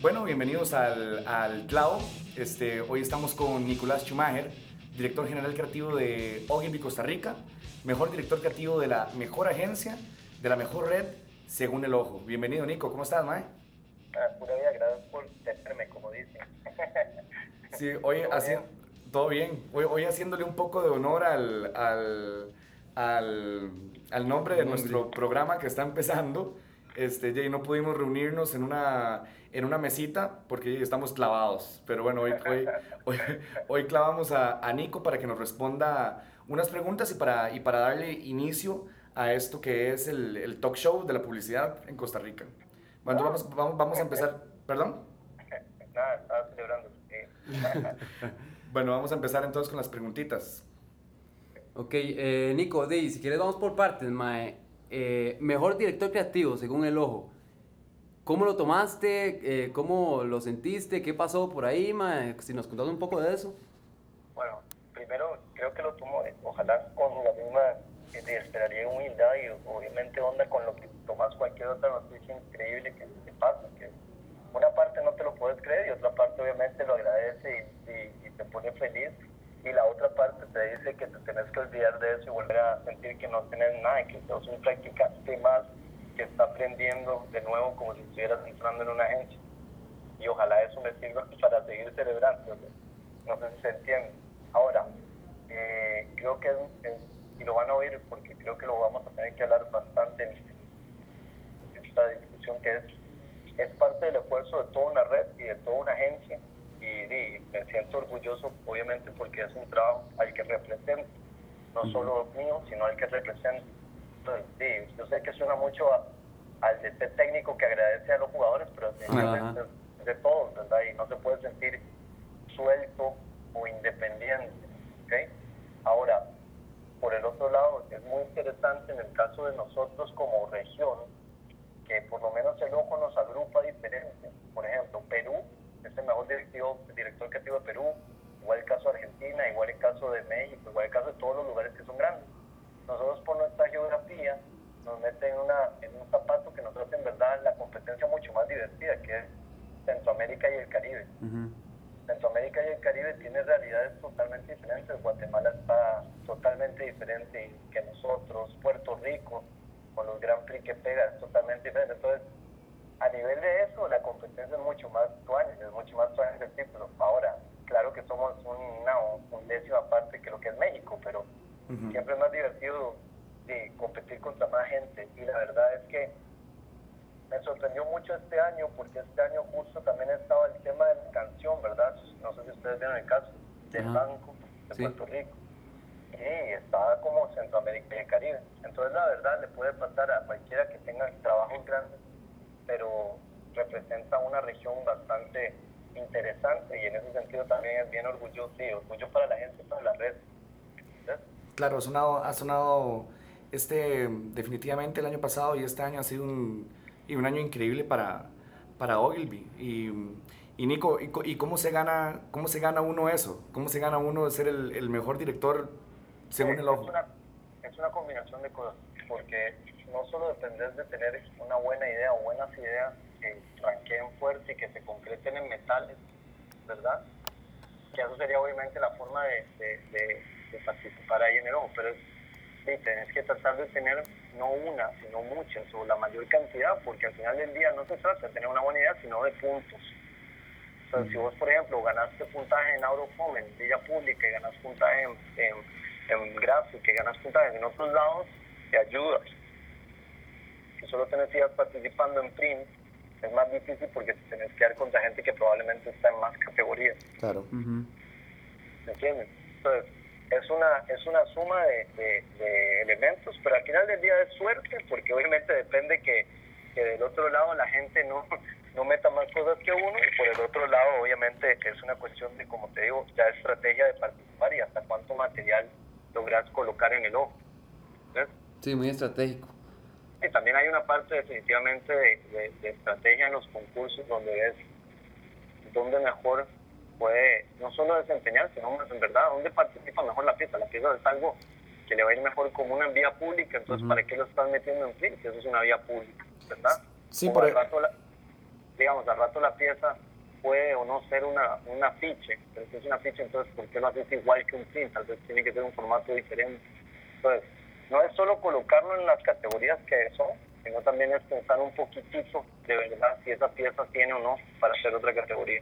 Bueno, bienvenidos al, al Clavo. Este, hoy estamos con Nicolás Schumacher, director general creativo de Ogilvy Costa Rica, mejor director creativo de la mejor agencia, de la mejor red, según el ojo. Bienvenido, Nico. ¿Cómo estás, Mae? Pura vida, gracias por tenerme, como dicen. Sí, hoy ¿Todo haci- bien? todo bien. Hoy, hoy haciéndole un poco de honor al, al, al, al nombre de nuestro programa que está empezando. Este, Jay, no pudimos reunirnos en una, en una mesita porque estamos clavados. Pero bueno, hoy, hoy, hoy, hoy clavamos a, a Nico para que nos responda unas preguntas y para, y para darle inicio a esto que es el, el talk show de la publicidad en Costa Rica. Bueno, entonces vamos, vamos, vamos a empezar. ¿Perdón? Nada, estaba celebrando. Bueno, vamos a empezar entonces con las preguntitas. Ok, eh, Nico, di, si quieres vamos por partes, mae. Eh, mejor director creativo, según el ojo. ¿Cómo lo tomaste? Eh, ¿Cómo lo sentiste? ¿Qué pasó por ahí, mae? Si nos contas un poco de eso. Bueno, primero creo que lo tomo, eh, ojalá con la misma, eh, esperaría humildad y obviamente onda con lo que tomas cualquier otra noticia increíble que te pasa, que una parte no te lo puedes creer y otra parte obviamente lo agradece y, y- te pone feliz y la otra parte te dice que te tenés que olvidar de eso y volver a sentir que no tienes nada y que sos un practicante más que está aprendiendo de nuevo como si estuvieras entrando en una agencia y ojalá eso me sirva para seguir celebrando. No sé si se entiende. Ahora, eh, creo que es- y lo van a oír porque creo que lo vamos a tener que hablar bastante en esta discusión que es, es parte del esfuerzo de toda una red y de toda una agencia y, y me siento orgulloso obviamente porque es un trabajo al que represento, no solo mío, sino al que represento. Entonces, sí, yo sé que suena mucho a- al de este técnico que agradece a los jugadores, pero de, de- de todos, ¿verdad? Y no se puede sentir suelto o independiente, ¿ok? Ahora, por el otro lado, es muy interesante en el caso de nosotros como región, que por lo menos el ojo nos agrupa diferente. Por ejemplo, Perú es el mejor directivo, director creativo de Perú, igual el caso de Argentina, igual el caso de México, igual el caso de todos los lugares que son grandes. Nosotros por nuestra geografía nos meten en, una, en un zapato que nos hace en verdad la competencia mucho más divertida, que es Centroamérica y el Caribe. Centroamérica y el Caribe tiene realidades totalmente diferentes. Guatemala está totalmente diferente que nosotros. Puerto Rico, con los Grand Prix que pega, es totalmente diferente. Entonces, a nivel de eso, la competencia es mucho más tuanis, es mucho más tuanis el título. Ahora, claro que somos una, un décimo aparte que lo que es México, pero siempre es más divertido de competir contra más gente. Y la verdad es que me sorprendió mucho este año porque este año justo también estaba el tema de la canción, ¿verdad? No sé si ustedes vieron el caso del. Banco de Sí. Puerto Rico. Y estaba como Centroamérica y el Caribe. Entonces la verdad le puede pasar a cualquiera que tenga trabajos grandes, pero representa una región bastante interesante y en ese sentido también es bien orgulloso, sí, orgullo para la gente, para la red. Claro, ha sonado, ha sonado este, definitivamente el año pasado y este año ha sido un, y un año increíble para, para Ogilvy. Y, y Nico, ¿y, y cómo, se gana, cómo se gana uno eso? ¿Cómo se gana uno de ser el, el mejor director según es, el ojo? Es una, es una combinación de cosas, porque no solo depender de tener una buena idea o buenas ideas que ranqueen fuerte y que se concreten en metales, ¿verdad? Que eso sería obviamente la forma de, de, de- de participar ahí en el ojo, pero es, sí, tenés que tratar de tener no una, sino muchas o la mayor cantidad, porque al final del día no se trata de tener una buena idea, sino de puntos. Entonces, si vos, por ejemplo, ganaste puntaje en Aurofome, en Villa Pública, y ganas puntaje en, en, en gráfica, y ganas puntaje en otros lados, te ayudas. Si solo tenés que ir participando en print, es más difícil porque te tenés que dar contra gente que probablemente está en más categorías. Claro. ¿Me entiendes? Entonces, es una, es una suma de, de- de elementos, pero al final del día es suerte, porque obviamente depende que, que del otro lado la gente no, no meta más cosas que uno, y por el otro lado, obviamente, es una cuestión de, como te digo, ya estrategia de participar y hasta cuánto material logras colocar en el ojo. ¿Ves? Sí, muy estratégico. Y también hay una parte definitivamente de, de- de estrategia en los concursos donde ves dónde mejor puede no solo desempeñarse, sino en verdad, dónde participa mejor la pieza. La pieza es algo que le va a ir mejor como una vía pública, entonces ¿para qué lo están metiendo en fin si eso es una vía pública, verdad? Sí, por al rato digamos, al rato la pieza puede o no ser una, un afiche, pero si es un afiche, entonces ¿por qué lo haces igual que un print? Tal vez tiene que ser un formato diferente. Entonces, no es solo colocarlo en las categorías que son, sino también es pensar un poquitito de verdad si esa pieza tiene o no para hacer otra categoría.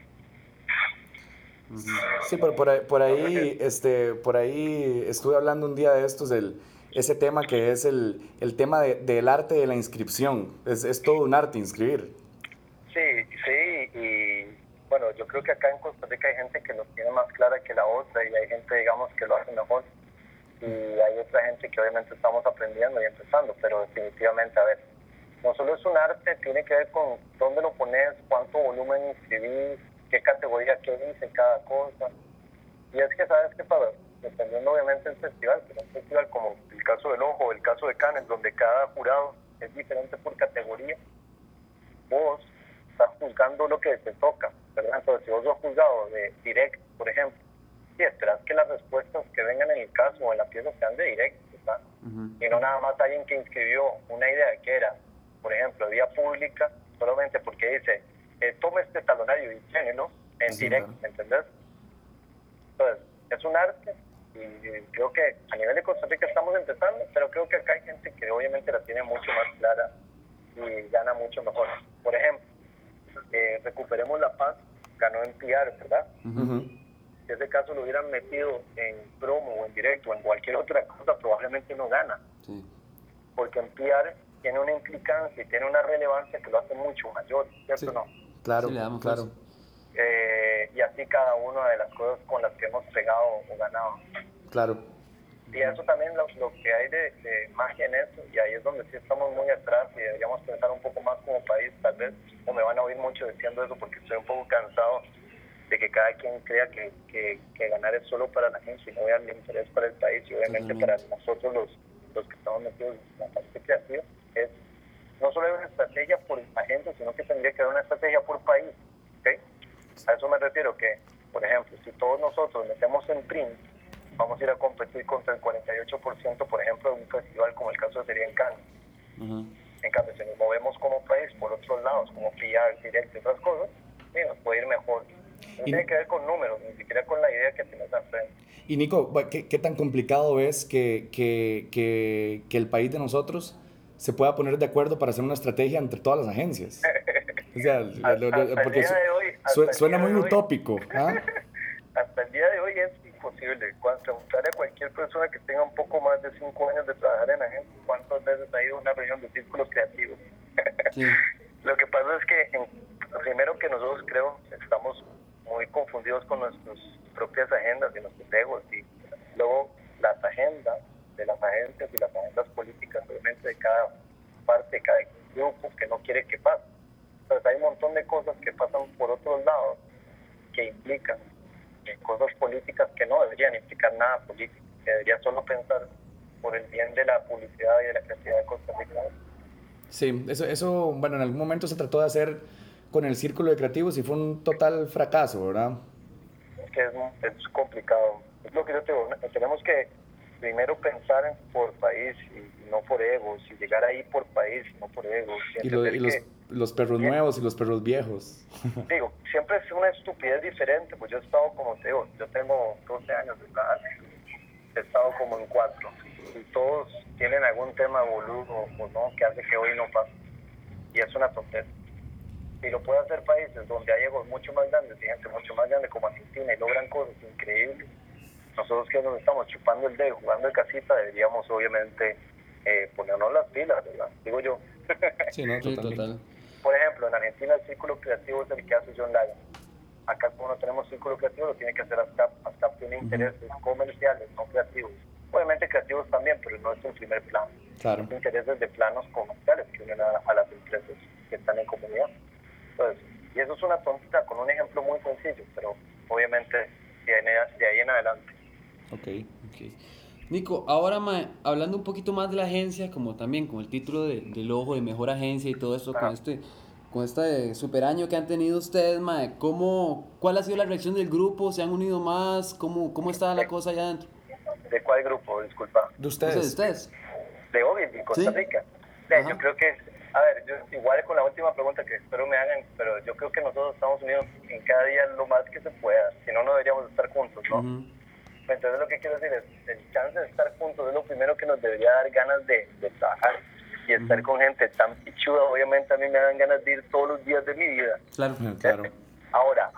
Sí, pero por ahí, por ahí, este, por ahí estuve hablando un día de estos, el, ese tema que es el, el tema de, del arte de la inscripción. Es, es todo un arte inscribir. Sí, sí, y bueno, yo creo que acá en Costa Rica hay gente que lo tiene más clara que la otra y hay gente, digamos, que lo hace mejor. Y hay otra gente que obviamente estamos aprendiendo y empezando, pero definitivamente, a ver, no solo es un arte, tiene que ver con dónde lo pones, cuánto volumen inscribís, qué categoría, qué dice cada cosa. Y es que, ¿sabes qué pasa? Dependiendo obviamente del festival, pero un festival como el caso del Ojo, el caso de Cannes, donde cada jurado es diferente por categoría, vos estás juzgando lo que te toca, ¿verdad? Entonces, si vos sos juzgado de direct, por ejemplo, si esperas que las respuestas que vengan en el caso o en la pieza sean de direct, ¿verdad? Y no nada más alguien que inscribió una idea que era, por ejemplo, vía pública, solamente porque dice, eh, tome este talonario y llénelo en directo, ¿me entendés? Entonces, es un arte y creo que a nivel de Costa Rica estamos empezando, pero creo que acá hay gente que obviamente la tiene mucho más clara y gana mucho mejor. Por ejemplo, eh, Recuperemos la Paz ganó en PR, ¿verdad? Si ese caso lo hubieran metido en promo o en directo o en cualquier otra cosa, probablemente no gana. Porque en PR tiene una implicancia y tiene una relevancia que lo hace mucho mayor, ¿cierto o no? Claro, claro. Eh, y así cada una de las cosas con las que hemos pegado o ganado. Claro. Y eso también lo, lo que hay de, de, magia en eso, y ahí es donde sí estamos muy atrás y deberíamos pensar un poco más como país, tal vez, o me van a oír mucho diciendo eso porque estoy un poco cansado de que cada quien crea que, que, que ganar es solo para la gente y no vean el interés para el país y obviamente para nosotros los, los que estamos metidos en la parte creativa, es no solo hay una estrategia por agente, sino que tendría que haber una estrategia por país. ¿okay? A eso me refiero que, por ejemplo, si todos nosotros metemos en print, vamos a ir a competir contra el 48%, por ejemplo, de un festival como el caso sería en Cannes. En cambio, si nos movemos como país por otros lados, como PR, directo y otras cosas, sí, nos puede ir mejor. No tiene que ver con números, ni siquiera con la idea que tienes al frente. Y Nico, ¿qué, ¿qué, tan complicado es que, que, que, que el país de nosotros se pueda poner de acuerdo para hacer una estrategia entre todas las agencias. O sea, lo, lo, porque su, suena muy utópico. ¿ah? Hasta el día de hoy es imposible. Preguntarle a cualquier persona que tenga un poco más de cinco años de trabajar en agencia cuántas veces ha ido a una reunión de círculos creativos. Sí. lo que pasa es que, primero que nosotros creo estamos muy confundidos con nuestras propias agendas y nuestros egos y luego las agendas de las agencias y las agendas políticas, obviamente, de cada parte, de cada grupo que no quiere que pase. Entonces hay un montón de cosas que pasan por otros lados que implican cosas políticas que no deberían implicar nada político, que debería solo pensar por el bien de la publicidad y de la creatividad de Costa Rica. Sí, eso, eso, bueno, en algún momento se trató de hacer con el círculo de creativos y fue un total fracaso, ¿verdad? Es que es, es complicado. Es lo que yo te digo, tenemos que primero pensar por país y no por egos, y llegar ahí por país, no por egos. Y, los, los, perros nuevos y los perros viejos. Digo, siempre es una estupidez diferente, pues yo he estado como te digo, yo tengo 12 años de edad, he estado como en cuatro, y todos tienen algún tema boludo o no que hace que hoy no pase, y es una tontería. Y lo puede hacer países donde hay egos mucho más grandes y gente mucho más grande como Argentina y logran cosas increíbles nosotros que nos estamos chupando el dedo, jugando de casita, deberíamos obviamente eh, ponernos las pilas, ¿verdad? Digo yo. Sí, no, total. Por ejemplo, en Argentina el círculo creativo es el que hace John Lyon. Acá como no tenemos círculo creativo, lo tiene que hacer ASCAP. ASCAP tiene intereses comerciales, no creativos. Obviamente creativos también, pero no es un primer plano. Claro. intereses de planos comerciales que unen a, las empresas que están en comunidad. Entonces, y eso es una tontita con un ejemplo muy sencillo, pero obviamente de ahí en adelante. Ok, ok. Nico, ahora hablando un poquito más de la agencia, como también con el título de, del ojo de mejor agencia y todo esto, con este, con este super año que han tenido ustedes, mae, ¿cómo, ¿cuál ha sido la reacción del grupo? ¿Se han unido más? ¿Cómo, cómo está la cosa allá adentro? ¿De cuál grupo? Disculpa. De ustedes. de ustedes. De Ogilvy, Costa Sí. Rica. Ajá. yo creo que, a ver, yo, igual con la última pregunta que espero me hagan, pero yo creo que nosotros estamos unidos en cada día lo más que se pueda, si no, no deberíamos estar juntos, ¿no? Ujú. Entonces lo que quiero decir es, el chance de estar juntos es lo primero que nos debería dar ganas de, de trabajar y estar con gente tan pichuda, obviamente a mí me dan ganas de ir todos los días de mi vida. Claro. Claro. Ahora,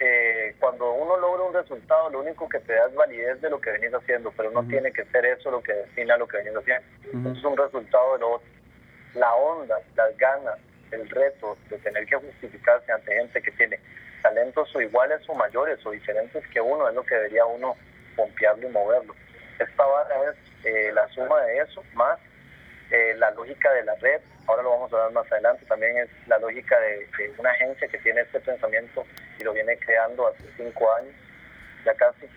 eh, cuando uno logra un resultado, lo único que te da es validez de lo que venís haciendo, pero no tiene que ser eso lo que defina lo que venís haciendo. Ujú. Eso es un resultado de lo otro. La onda, las ganas, el reto de tener que justificarse ante gente que tiene talentos o iguales o mayores o diferentes que uno, es lo que debería uno pompearlo y moverlo. Esta vara es eh, la suma de eso, más eh, la lógica de la red, ahora lo vamos a ver más adelante, también es la lógica de, de una agencia que tiene este pensamiento y lo viene creando hace cinco años, ya casi.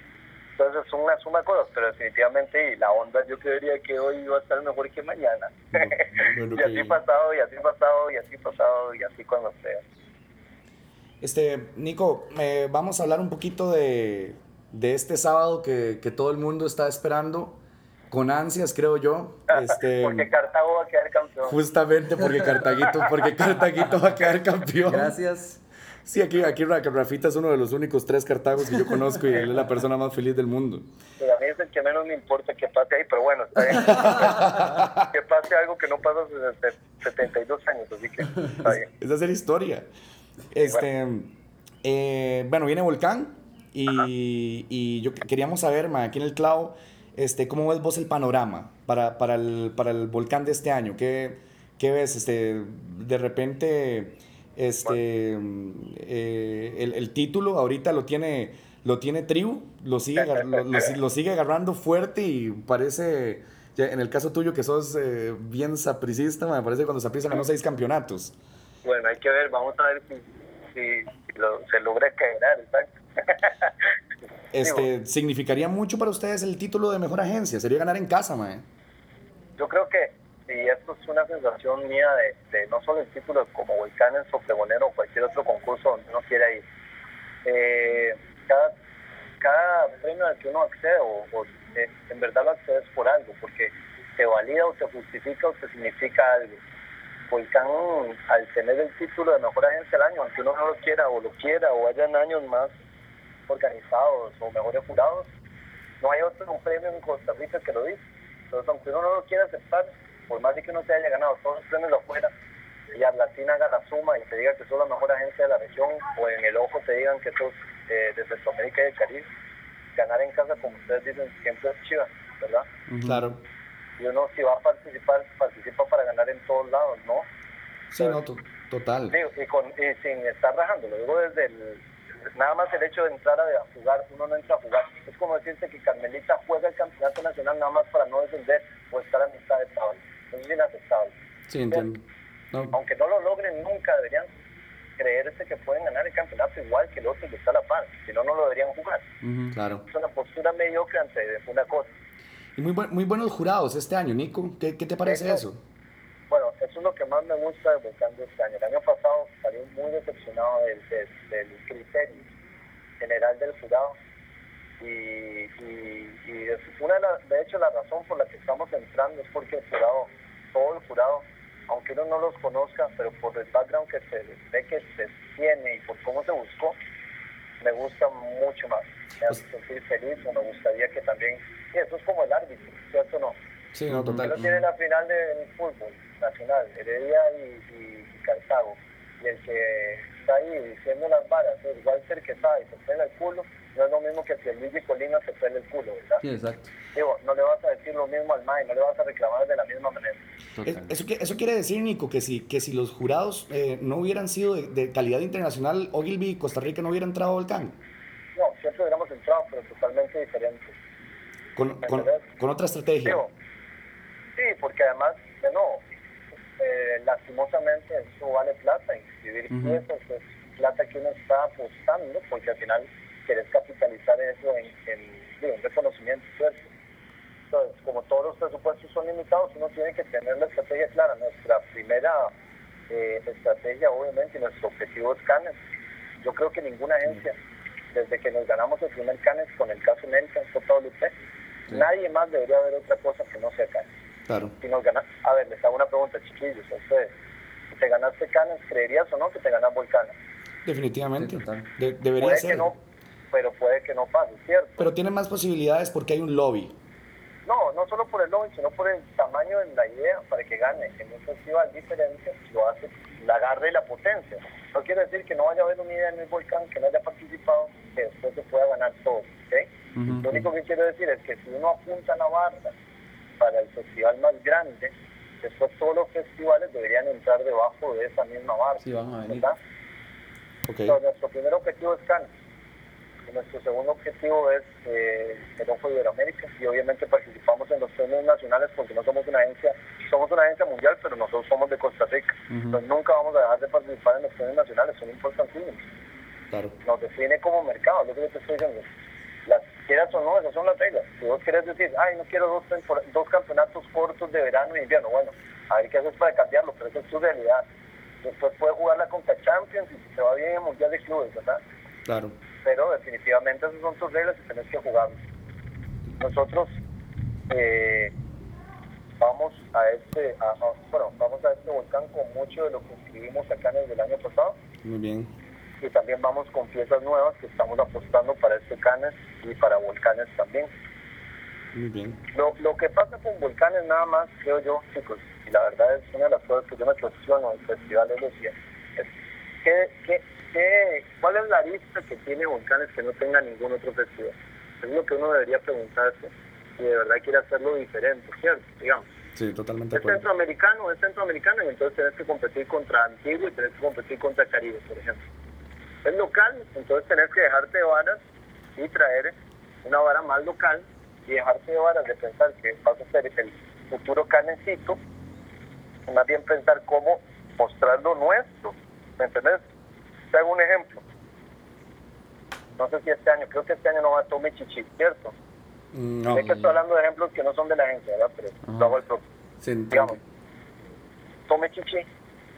Entonces es una suma de cosas, pero definitivamente y la onda yo creería que hoy iba a estar mejor que mañana. Bueno, y así que- pasado, y así pasado, y así pasado, y así cuando sea. Este, Nico, eh, vamos a hablar un poquito de, de este sábado que, que todo el mundo está esperando con ansias, creo yo. Este, Porque Cartago va a quedar campeón. justamente porque Cartaguito, porque Cartaguito va a quedar campeón. Gracias. Sí, aquí, aquí Ra- Rafita es uno de los únicos tres Cartagos que yo conozco y él es la persona más feliz del mundo. Pero a mí es el que menos me importa que pase ahí, pero bueno, está bien. que pase algo que no pasa desde 72 años, así que está bien. Es hacer historia. Este, eh, bueno, viene Volcán y, y yo que- queríamos saber, ma, aquí en el clavo, este, ¿cómo ves vos el panorama para, para, el, para el Volcán de este año? ¿Qué, qué ves? Este, de repente, este, eh, el, el título ahorita lo tiene, lo tiene Tribu, lo sigue, lo, lo- lo sigue agarrando fuerte y parece... ya en el caso tuyo, que sos eh, bien sapricista, me parece cuando Saprissa ganó seis campeonatos. Bueno, hay que ver, vamos a ver si, si, si lo- se logra quebrar, exacto. Este, ¿Significaría mucho para ustedes el título de mejor agencia? Sería ganar en casa, mae. Yo creo que si esto es una sensación mía de, no solo el título como Volcanes o Pregonero o cualquier otro concurso donde uno quiera ir, eh, cada, cada premio al que uno accede, o, o, eh, en verdad lo accedes por algo, porque te valida o te justifica o te significa algo. Volcán, al tener el título de mejor agencia del año, aunque uno no lo quiera o lo quiera, o hayan años más organizados o mejores jurados, no hay otro premio en Costa Rica que lo dice. Entonces, aunque uno no lo quiera aceptar, por más de que uno se haya ganado todos los premios de afuera, y Atlatina haga la suma y te diga que sos la mejor agencia de la región, o en el ojo te digan que sos eh, de Centroamérica y del Caribe, ganar en casa, como ustedes dicen, siempre es chiva, ¿verdad? Claro. Y uno, si va a participar, participa para ganar en todos lados, ¿no? Sí, no, to- total. Digo, y, con, y sin estar rajando, lo digo desde el. Nada más el hecho de entrar a, a jugar, uno no entra a jugar. Es como decirte que Carmelita juega el campeonato nacional nada más para no descender o estar a mitad de tabla. Es inaceptable. Sí, entiendo. No, Aunque no lo logren nunca, deberían creerse que pueden ganar el campeonato igual que el otro que está a la par. Si no, no lo deberían jugar. Ujú. claro. Es una postura mediocre ante una cosa. Y muy, buen- muy buenos jurados este año, Nico. ¿Qué, qué te parece Eso. eso? Bueno, eso es lo que más me gusta de Volcán de este año. El año pasado salí muy decepcionado del, del- del criterio general del jurado. Y, y, y una de, las- de hecho la razón por la que estamos entrando es porque el jurado, todo el jurado, aunque uno no los conozca, pero por el background que se ve que se tiene y por cómo se buscó, me gusta mucho más. Me hace sentir feliz o me gustaría que también, y eso es como el árbitro, ¿cierto o no? Sí, no, Pero total. tiene la final del fútbol nacional, Heredia y, y- y Cartago. Y el que está ahí diciendo las varas, es Walter que está y se pela el culo, no es lo mismo que si el Luigi Colina se pela el culo, ¿verdad? Sí, exacto. Digo, no le vas a decir lo mismo al MAI, no le vas a reclamar de la misma manera. Es-. Eso, qui- eso quiere decir, Nico, que si, que si los jurados eh, no hubieran sido de, de calidad internacional, Ogilvy y Costa Rica no hubiera entrado al Volcán. No, siempre hubiéramos entrado, pero totalmente diferente. Con, con, con otra estrategia. Digo, sí, porque además, de nuevo, eh, lastimosamente eso vale plata, inscribir Ujú. piezas es plata que uno está apostando, porque al final querés capitalizar eso en, en un reconocimiento. Entonces, como todos los presupuestos son limitados, uno tiene que tener la estrategia clara. Nuestra primera eh, estrategia, obviamente, y nuestro objetivo es Canes. Yo creo que ninguna agencia, desde que nos ganamos el primer Canes con el caso Nelson, JWP, nadie más debería ver otra cosa que no sea Canes. Claro. Si nos gana, a ver, les hago una pregunta, chiquillos, a ustedes. Si te ganaste Canes, ¿creerías o no que te ganas Volcanes? Definitivamente. Sí. De- debería Puede ser. que no, pero puede que no pase, ¿cierto? Pero tiene más posibilidades porque hay un lobby. No, no solo por el lobby, sino por el tamaño de la idea para que gane. En un festival diferente lo hace la garra y la potencia. No quiere decir que no vaya a haber una idea en el volcán, que no haya participado, que después se pueda ganar todo. ¿ok? Ujú. Lo único que quiero decir es que si uno apunta la barra para el festival más grande, después todos los festivales deberían entrar debajo de esa misma barra. Sí, van a venir. ¿verdad? Ok. Entonces, nuestro primer objetivo es Cannes. Nuestro segundo objetivo es eh, el Ojo de Iberoamérica. Y obviamente participamos en los premios nacionales porque no somos una agencia, somos una agencia mundial, pero nosotros somos de Costa Rica. Entonces nunca vamos a dejar de participar en los premios nacionales, son importantísimos. Claro. Nos define como mercado, lo que yo te estoy diciendo. Las quieras o no, esas son las reglas. Si vos querés decir, ay, no quiero dos, dos campeonatos cortos de verano y invierno, bueno, a ver qué haces para cambiarlo, pero esa es tu realidad. Después puedes jugar la Conca Champions y si te va bien en el Mundial de Clubes, ¿verdad? Claro. Pero definitivamente esas son tus reglas y tenés que jugarlas. Nosotros eh, vamos a este, a- a- bueno, vamos a este volcán con mucho de lo que escribimos acá en el año pasado Muy bien. y también vamos con piezas nuevas que estamos apostando para este Canes y para volcanes también. Muy bien. Lo, lo que pasa con volcanes nada más, creo yo, chicos, y la verdad es una de las cosas que yo me cuestiono del festival es lo siguiente, es, ¿qué, qué, qué, ¿cuál es la lista que tiene volcanes que no tenga ningún otro festival? Es lo que uno debería preguntarse si de verdad quiere hacerlo diferente, ¿cierto? Digamos, Sí, totalmente es centroamericano, es centroamericano y entonces tenés que competir contra Antigua y tenés que competir contra Caribe, por ejemplo. Es local, entonces tenés que dejarte de varas y traer una vara más local y dejarte de varas de pensar que vas a ser el futuro canecito, más bien pensar cómo mostrar lo nuestro, ¿me entendés? Te hago un ejemplo. No sé si este año, creo que este año no va a Tommy Chichi, ¿cierto? Mm, No. Sé que estoy hablando de ejemplos que no son de la agencia, ¿verdad? Pero Ajá. lo hago al propio Sí, digamos, tome chichi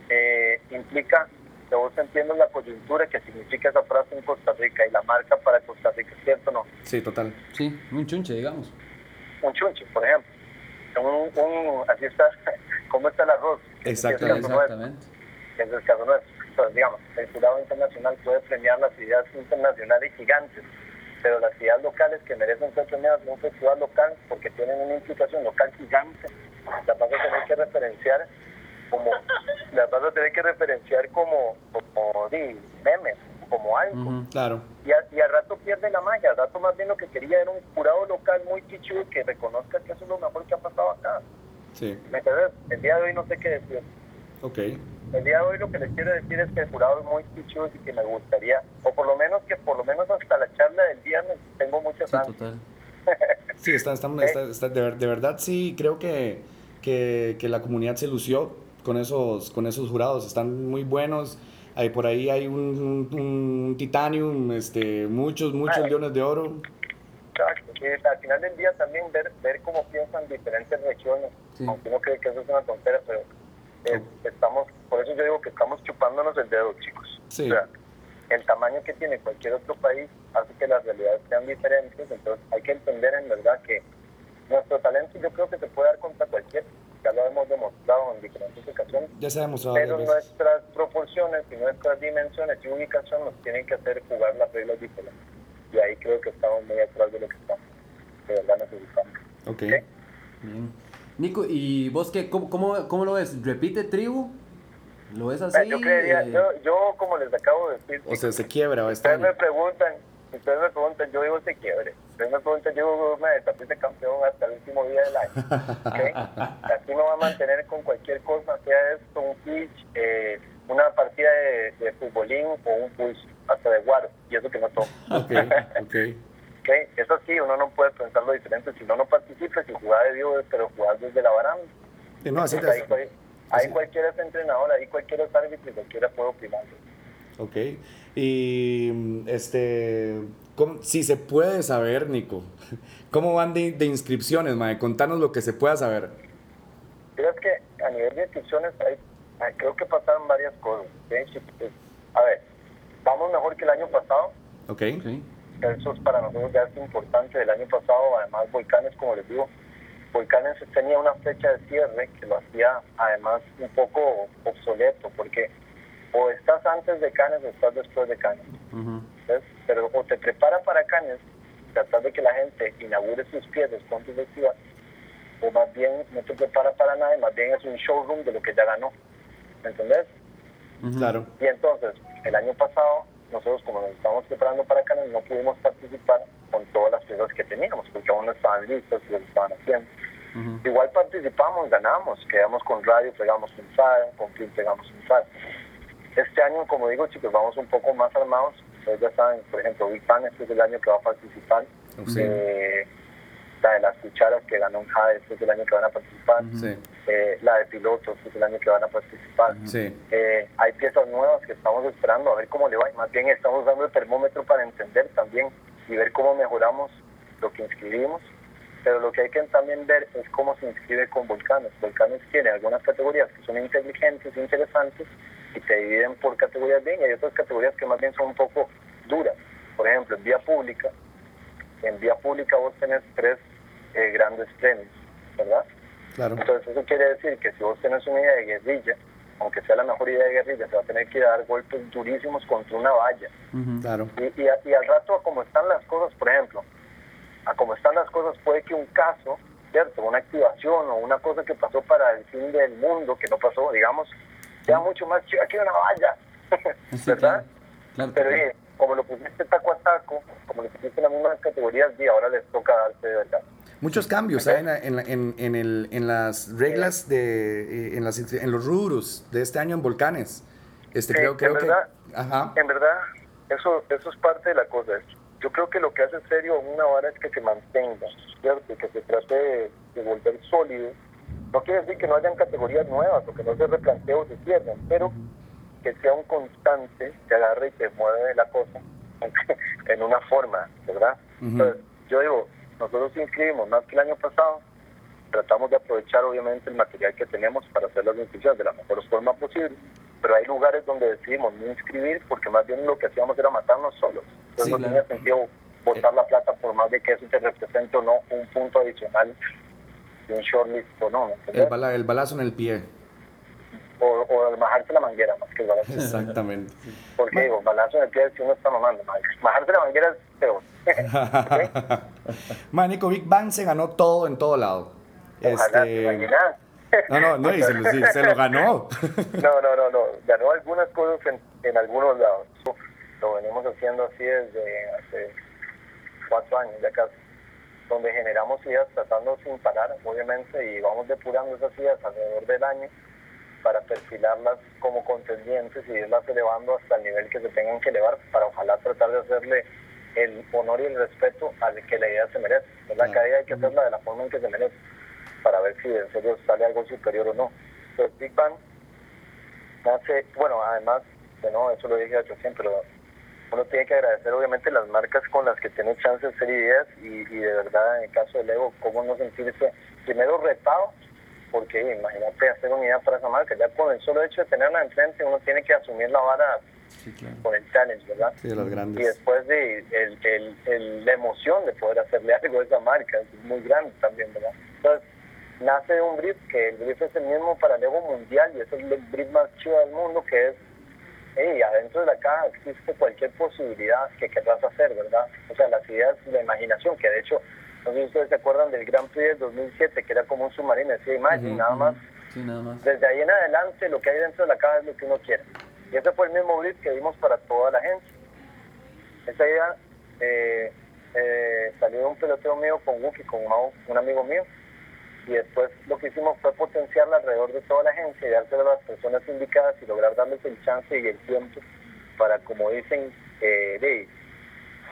eh, implica que vos entiendas la coyuntura que significa esa frase en Costa Rica y la marca para Costa Rica, ¿cierto o no? Sí, total. Sí, un chunche, digamos. Un chunche, por ejemplo. Un, un- así está, ¿cómo está el arroz? Exactamente. El Exactamente. Es el caso nuestro. Digamos, el jurado internacional puede premiar las ideas internacionales gigantes, pero las ideas locales que merecen ser premiadas en un festival local porque tienen una implicación local gigante, las vas a tener que referenciar como, las vas a tener que referenciar como, como di, memes, como algo. Claro. Y, a- y al rato pierde la magia, al rato más bien lo que quería era un jurado local muy pichudo que reconozca que eso es lo mejor que ha pasado acá. Sí. ¿Me entiendes? El día de hoy no sé qué decir. Ok. El día de hoy lo que les quiero decir es que el jurado es muy pichudo y que me gustaría, o por lo menos que por lo menos hasta la charla del viernes tengo muchas Sí, ganas. total. Sí, está, está, está- está- de, de verdad sí creo que, que, que la comunidad se lució con esos, con esos jurados. Están muy buenos. Ahí, por ahí hay un, un, un titanium, este, muchos, muchos Ay. leones de oro. Exacto. Al final del día también ver, ver cómo piensan diferentes regiones, Sí. aunque uno cree que eso es una tontera, pero eso yo digo que estamos chupándonos el dedo, chicos. Sí. O sea, el tamaño que tiene cualquier otro país hace que las realidades sean diferentes, entonces hay que entender en verdad que nuestro talento yo creo que se puede dar contra cualquier, ya lo hemos demostrado en diferentes ocasiones, Ya se ha demostrado pero nuestras proporciones y nuestras dimensiones y ubicación nos tienen que hacer jugar las reglas diferentes. Y ahí creo que estamos muy atrás de lo que estamos, de verdad necesitamos. Ok. ¿ok? Bien. Nico, ¿y vos qué? ¿Cómo, cómo, cómo lo ves? ¿Repite tribu? ¿Lo ves así? Yo creería, Eh, yo, yo como les acabo de decir, O sea, se quiebra ustedes me año. preguntan, ustedes me preguntan, yo digo se quiebre. Ustedes me preguntan, yo digo me de campeón hasta el último día del año. ¿ok? Así me va a mantener con cualquier cosa, sea esto, un pitch, eh, una partida de, de futbolín o un push, hasta de guaro, y eso que no tomo. Ok, ok. ¿ok? Eso sí, uno no puede pensarlo diferente, si no, no participa, si jugaba de vivo, pero jugar desde la baranda. Sí, no, así te Ahí, cualquiera es entrenador, ahí cualquiera es árbitro y cualquiera puede opinar. Ok. Y este, ¿cómo- si se puede saber, Nico, ¿cómo van de, de inscripciones, mae? Contanos lo que se pueda saber. Creo que a nivel de inscripciones hay, creo que pasaron varias cosas. A ver, vamos mejor que el año pasado. Ok. Eso es para nosotros ya es importante. El año pasado, además, Volcanes, como les digo, Volcanes tenía una fecha de cierre que lo hacía además un poco obsoleto, porque o estás antes de Canes o estás después de Canes. Pero o te prepara para Canes, tratar de que la gente inaugure sus piezas con tu festival, o más bien no te prepara para nada, más bien es un showroom de lo que ya ganó. ¿Me entendés? Claro. Y entonces, el año pasado, nosotros como nos estábamos preparando para Canes, no pudimos participar con todas las piezas que teníamos, porque aún no estaban listas y lo estaban haciendo. Igual participamos, ganamos, quedamos con radio, pegamos un SAR, con film pegamos un SAR. Este año, como digo, chicos, vamos un poco más armados. Ustedes ya saben, por ejemplo, Big este es el año que va a participar. Sí. Eh, la de las cucharas que ganó un JADE, este es el año que van a participar. Sí. Eh, la de pilotos, este es el año que van a participar. Sí. Eh, hay piezas nuevas que estamos esperando a ver cómo le va. Y más bien estamos dando el termómetro para entender también y ver cómo mejoramos lo que inscribimos pero lo que hay que también ver es cómo se inscribe con Volcanes. Volcanes tiene algunas categorías que son inteligentes, interesantes, y te dividen por categorías bien, y hay otras categorías que más bien son un poco duras. Por ejemplo, en vía pública, en vía pública vos tenés tres eh, grandes premios, ¿verdad? Claro. Entonces eso quiere decir que si vos tenés una idea de guerrilla, aunque sea la mejor idea de guerrilla, se va a tener que dar golpes durísimos contra una valla. Claro. Y, y, y al rato, como están las cosas, por ejemplo, a como están las cosas, puede que un caso, ¿cierto? Una activación o una cosa que pasó para el fin del mundo, que no pasó, digamos, sea mucho más chido que una valla, ¿verdad? Pero como lo pusiste taco a taco, como lo pusiste en las mismas categorías, y ahora les toca darse de verdad. Muchos cambios ¿eh? en, en, en, el, en, las reglas, de, eh, en, las, en los rubros de este año en volcanes. Este, creo, creo en verdad, Ajá. En verdad, eso, eso es parte de la cosa. Yo creo que lo que hace serio una vara es que se mantenga, ¿cierto? Que se trate de, volver sólido. No quiere decir que no hayan categorías nuevas o que no se replantee o se cierren, pero que sea un constante que agarre y se mueve la cosa en una forma, ¿verdad? Entonces, yo digo, nosotros inscribimos más que el año pasado, tratamos de aprovechar obviamente el material que tenemos para hacer las inscripciones de la mejor forma posible, pero hay lugares donde decidimos no inscribir porque más bien lo que hacíamos era matarnos solos. Entonces no tenía sentido botar la plata por más de que eso te represente o no un punto adicional de un shortlist o no. El, el, balazo en el pie. O, o bajarse la manguera más que el balazo. Exactamente. Porque digo, balazo en el pie si uno está mamando. Bajarse la manguera es peor. Manico, Big Bang se ganó todo en todo lado. Ojalá, este... No, no, no, se, lo, se lo ganó. No, no, no, no. Ganó algunas cosas en, en algunos lados. Lo venimos haciendo así desde hace cuatro años ya casi, donde generamos ideas tratando sin parar, obviamente, y vamos depurando esas ideas alrededor del año para perfilarlas como contendientes y irlas elevando hasta el nivel que se tengan que elevar para ojalá tratar de hacerle el honor y el respeto al que la idea se merece. La Cada idea hay que hacerla de la forma en que se merece para ver si en serio sale algo superior o no. Entonces Big Bang nace, bueno, además, de no, eso lo dije a siempre, pero uno tiene que agradecer obviamente las marcas con las que tiene chance de hacer ideas y, de verdad en el caso del Lego, cómo no sentirse primero retado, porque imagínate hacer una idea para esa marca, ya con el solo hecho de tenerla enfrente uno tiene que asumir la vara con el challenge, ¿verdad? Sí, los grandes. Y después de el, el, el, la emoción de poder hacerle algo a esa marca, es muy grande también, ¿verdad? Entonces, nace de un brief, que el brief es el mismo para el ego mundial y es el brief más chido del mundo, que es, hey, adentro de la caja existe cualquier posibilidad que querrás hacer, ¿verdad? O sea, las ideas, la imaginación, que de hecho, no sé si ustedes se acuerdan del Grand Prix del 2007, que era como un submarino, decía imagen, nada, más. Sí, nada más. Desde ahí en adelante, lo que hay dentro de la caja es lo que uno quiere. Y ese fue el mismo brief que dimos para toda la gente. Esa idea eh, eh, salió de un peloteo mío con Wookie, con un amigo mío, y después lo que hicimos fue potenciarla alrededor de toda la agencia y dársela a las personas indicadas y lograr darles el chance y el tiempo para, como dicen, eh, de,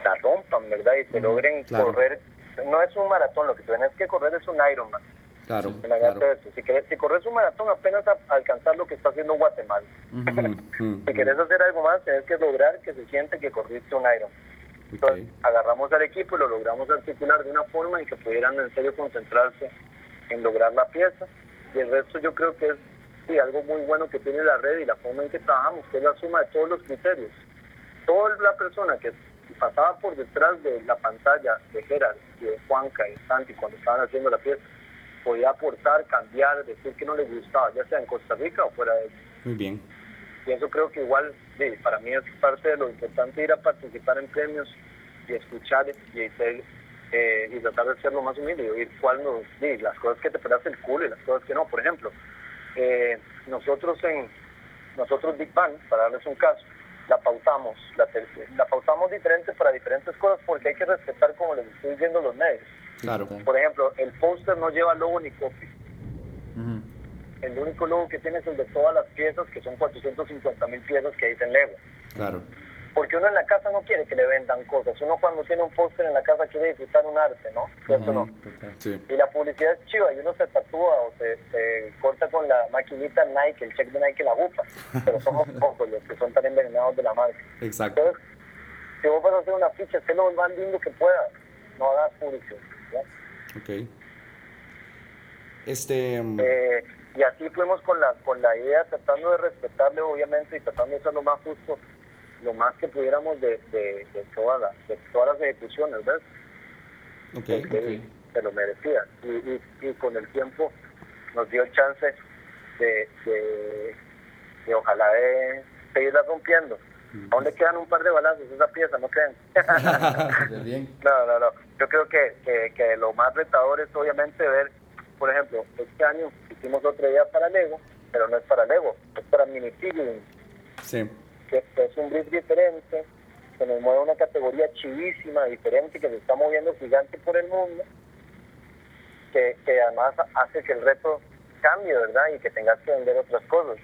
la rompan, ¿verdad? Y se logren correr. No es un maratón, lo que tienes que correr es un Ironman. Claro, Si, querés, si corres un maratón, apenas a, alcanzar lo que está haciendo Guatemala. si quieres hacer algo más, tienes que lograr que se siente que corriste un Ironman. Entonces, agarramos al equipo y lo logramos articular de una forma en que pudieran en serio concentrarse en lograr la pieza y el resto yo creo que es sí, algo muy bueno que tiene la red y la forma en que trabajamos, que es la suma de todos los criterios. Toda la persona que pasaba por detrás de la pantalla de Gerard y de Juanca y Santi cuando estaban haciendo la pieza, podía aportar, cambiar, decir que no le gustaba, ya sea en Costa Rica o fuera de Muy bien. Y eso creo que igual, sí, para mí es parte de lo importante ir a participar en premios y escuchar y, ser, eh, y tratar de ser lo más humilde y oír cuál nos, sí, las cosas que te pegas el culo y las cosas que no. Por ejemplo, eh, nosotros en nosotros Big Bang, para darles un caso, la pautamos, la, la pautamos diferente para diferentes cosas porque hay que respetar como les estoy diciendo los medios. Claro. Por ejemplo, el póster no lleva logo ni copy. El único logo que tiene es el de todas las piezas, que son 450 mil piezas que dicen Lego. Claro. Porque uno en la casa no quiere que le vendan cosas. Uno cuando tiene un póster en la casa quiere disfrutar un arte, ¿no? ¿Cierto no? Sí. Y la publicidad es chiva y uno se tatúa o se, corta con la maquinita Nike, el check de Nike la bupa. Pero somos pocos los que son tan envenenados de la marca. Exacto. Entonces, si vos vas a hacer una ficha, sé lo más lindo que puedas. No hagas publicidad. Este... mm, Eh, y así fuimos con la, con la idea, tratando de respetarle, obviamente, y tratando de ser lo más justo, lo más que pudiéramos de, de, de, toda la- de todas las ejecuciones, ¿ves? ok. Porque se lo merecía. Y, y, y con el tiempo nos dio el chance de, de, de ojalá de seguirla rompiendo. Aún le quedan un par de balazos esa pieza, ¿no creen? No, no, no. Yo creo que, que, que lo más retador es obviamente ver, por ejemplo, este año hicimos otra idea para Lego, pero no es para Lego, es para minifigurines, Sí. que que es un brief diferente, que nos mueve una categoría chivísima, diferente, que se está moviendo gigante por el mundo, que, que además hace que el reto cambie, ¿verdad? Y que tengas que vender otras cosas.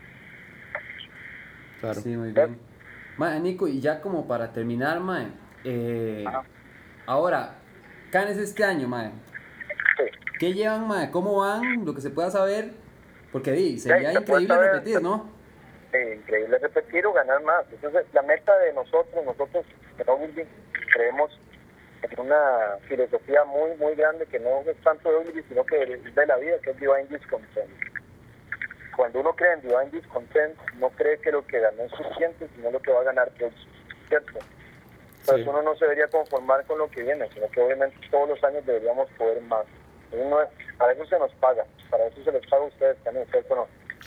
Claro. Sí, muy bien. Mae, Nico, y ya como para terminar, mae, eh, ahora, Canes este año, mae, Sí. ¿qué llevan, mae? ¿Cómo van? Lo que se pueda saber, porque di, sería increíble saber. repetir, ¿no? Eh, increíble repetir o ganar más. Entonces, la meta de nosotros, nosotros en creemos en una filosofía muy, muy grande que no es tanto de Ogilvy, sino que es de la vida, que es Divine Discontent. Cuando uno cree en Divine Discontent, no cree que lo que ganó es suficiente, sino lo que va a ganar que es cierto. Entonces, Sí. uno no se debería conformar con lo que viene, sino que obviamente todos los años deberíamos poder más. Eso no es- para eso se nos paga, para eso se les paga a ustedes también, ¿cierto o no?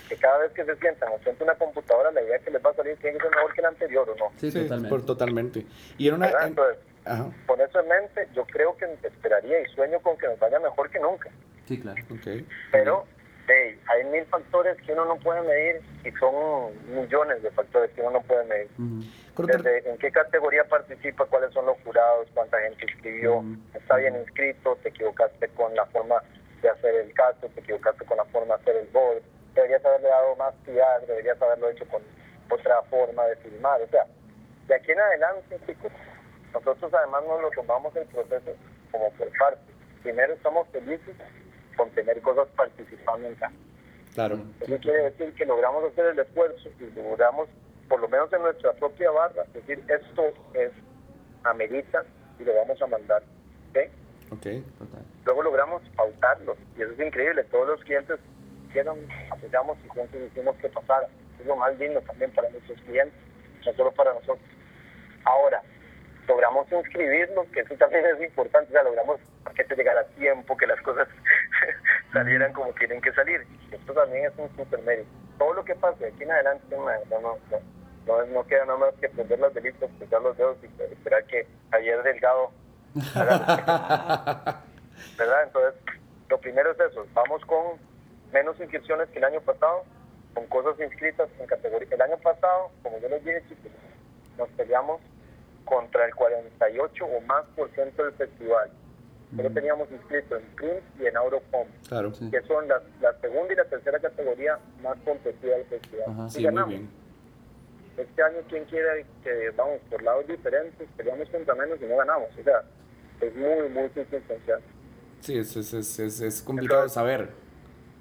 Que cada vez que se sientan o frente a una computadora, la idea que les va a salir tiene que ser mejor que la anterior, ¿o no? Sí, Sí, totalmente. por totalmente. Y era una... En- Entonces, Ajá. con eso en mente, yo creo que esperaría y sueño con que nos vaya mejor que nunca. Sí, claro. Ok. Pero hey, hay mil factores que uno no puede medir y son millones de factores que uno no puede medir. Desde en qué categoría participa, cuáles son los jurados, cuánta gente inscribió, Ujú. está bien inscrito, te equivocaste con la forma de hacer el caso, te equivocaste con la forma de hacer el board, deberías haberle dado más PR, deberías haberlo hecho con otra forma de filmar, o sea, de aquí en adelante, chicos, nosotros además nos lo tomamos el proceso como por parte. Primero estamos felices con tener cosas participando en casa. Claro. Eso quiere decir que logramos hacer el esfuerzo y logramos, por lo menos en nuestra propia barra, decir esto es amerita y lo vamos a mandar. ¿ok? Ok. Total. Luego logramos pautarlo y eso es increíble. Todos los clientes llegan, apoyamos y juntos hicimos que pasara. Es lo más lindo también para nuestros clientes, no solo para nosotros. Ahora, logramos inscribirnos, que eso también es importante, o sea, logramos que te llegara a tiempo, que las cosas salieran como tienen que salir. Esto también es un super mérito. Todo lo que pase de aquí en adelante, no, no, no, no, queda nada más que prender las velitas, cruzar los dedos y esperar que ayer Delgado haga ¿verdad? Entonces, lo primero es eso, vamos con menos inscripciones que el año pasado, con cosas inscritas en categoría. El año pasado, como yo les dije, chicos, nos peleamos contra el 48 o más por ciento del festival. Solo teníamos inscrito en Print y en Home, Claro. Sí. que son las, la segunda y la tercera categoría más competida del festival. Ajá. Y Sí, muy ganamos. bien. Este año, quien quiera que vamos por lados diferentes, peleamos contra menos y no ganamos. O sea, es muy, muy circunstancial. Sí, es, es, es, es, complicado de saber.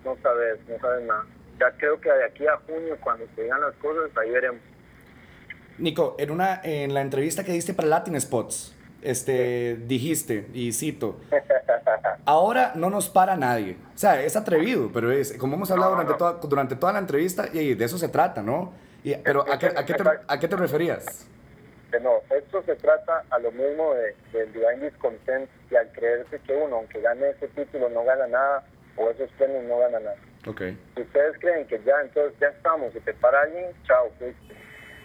No sabes, no sabes nada. Ya creo que de aquí a junio, cuando se digan las cosas, ahí veremos. Nico, en, una, en la entrevista que diste para Latin Spots, este, dijiste, y cito, ahora no nos para nadie. O sea, es atrevido, pero es, como hemos hablado durante, Toda, durante toda la entrevista, y de eso se trata, ¿no? Y, pero ¿a qué, a, qué te, ¿a qué te referías? No, esto se trata a lo mismo de, del divine discontent y al creerse que uno, aunque gane ese título, no gana nada, o esos premios no gana nada. Okay. Si ustedes creen que ya, entonces ya estamos, y te para alguien, chao, fuiste.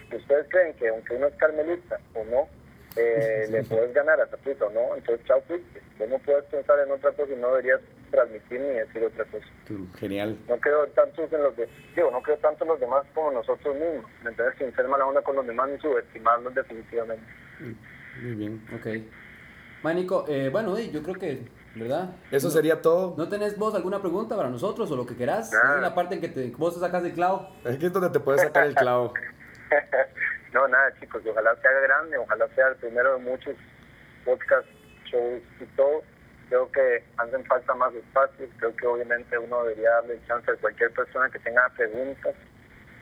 Si ustedes creen que aunque uno es carmelita o no, eh, le puedes ganar a Zapito, ¿no? Entonces, chao, fuiste. Vos no puedes pensar en otra cosa y no deberías transmitir ni decir otra cosa. Genial. No creo tanto en los de, digo, no creo tanto en los demás como nosotros mismos. Entonces, sin ser mala onda con los demás ni subestimarlos definitivamente. Muy bien. Ok. Manico, eh, bueno, yo creo que, ¿verdad? Eso sería todo. ¿No tenés vos alguna pregunta para nosotros o lo que querás? Esa es la parte en que te, vos te sacas el clavo. Es que es donde te puedes sacar el clavo. no, nada, chicos, ojalá se haga grande, ojalá sea el primero de muchos podcasts, shows y todo. Creo que hacen falta más espacios, creo que obviamente uno debería darle chance a cualquier persona que tenga preguntas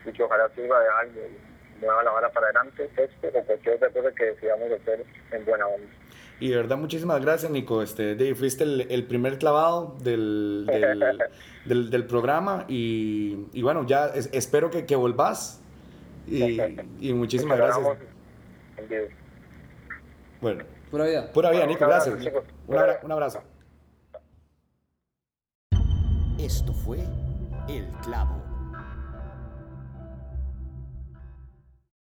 y que ojalá sirva de algo y mueva la vara para adelante, esto o cualquier otra cosa que decidamos hacer en buena onda. Y de verdad, muchísimas gracias, Nico. Este, Dave, fuiste el, el, primer clavado del, del, del, del programa y, y, bueno, ya es, espero que, que volvás y, y muchísimas gracias. Bueno. Pura vida. Pura vida, Nico, gracias. Un, abra un abrazo. Esto fue El Clavo.